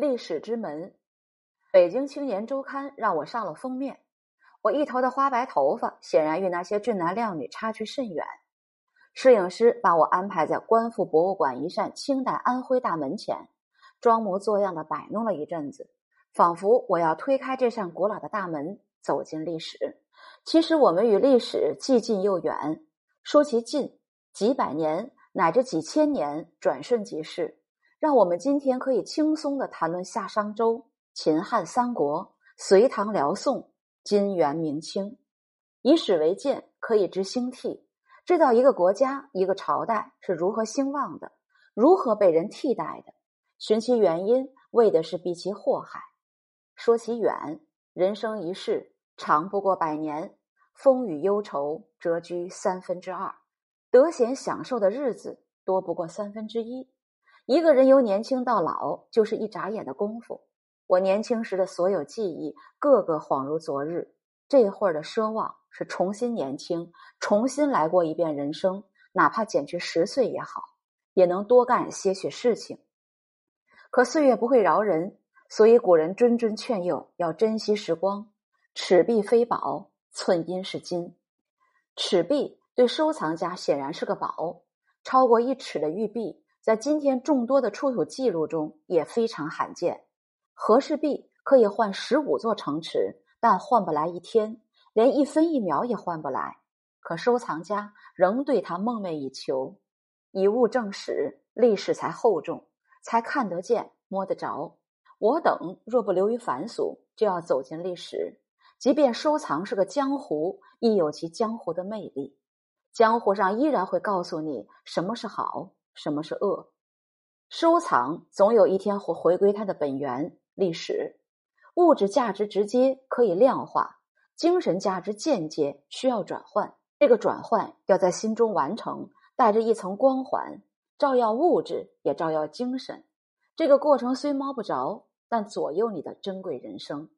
历史之门，北京青年周刊让我上了封面。我一头的花白头发，显然与那些俊男靓女差距甚远。摄影师把我安排在官复博物馆一扇清代安徽大门前，装模作样的摆弄了一阵子，仿佛我要推开这扇古老的大门，走进历史。其实我们与历史既近又远。说其近，几百年乃至几千年，转瞬即逝。让我们今天可以轻松的谈论夏商周、秦汉三国、隋唐辽宋、金元明清，以史为鉴，可以知兴替，知道一个国家、一个朝代是如何兴旺的，如何被人替代的，寻其原因，为的是避其祸害。说其远，人生一世长不过百年，风雨忧愁折居三分之二，得闲享受的日子多不过三分之一。一个人由年轻到老，就是一眨眼的功夫。我年轻时的所有记忆，个个恍如昨日。这会儿的奢望是重新年轻，重新来过一遍人生，哪怕减去十岁也好，也能多干些许事情。可岁月不会饶人，所以古人谆谆劝诱要珍惜时光。尺璧非宝，寸阴是金。尺璧对收藏家显然是个宝，超过一尺的玉璧。在今天众多的出土记录中也非常罕见。和氏璧可以换十五座城池，但换不来一天，连一分一秒也换不来。可收藏家仍对它梦寐以求。以物证史，历史才厚重，才看得见、摸得着。我等若不流于凡俗，就要走进历史。即便收藏是个江湖，亦有其江湖的魅力。江湖上依然会告诉你什么是好。什么是恶？收藏总有一天会回归它的本源——历史。物质价值直接可以量化，精神价值间接需要转换。这个转换要在心中完成，带着一层光环，照耀物质，也照耀精神。这个过程虽摸不着，但左右你的珍贵人生。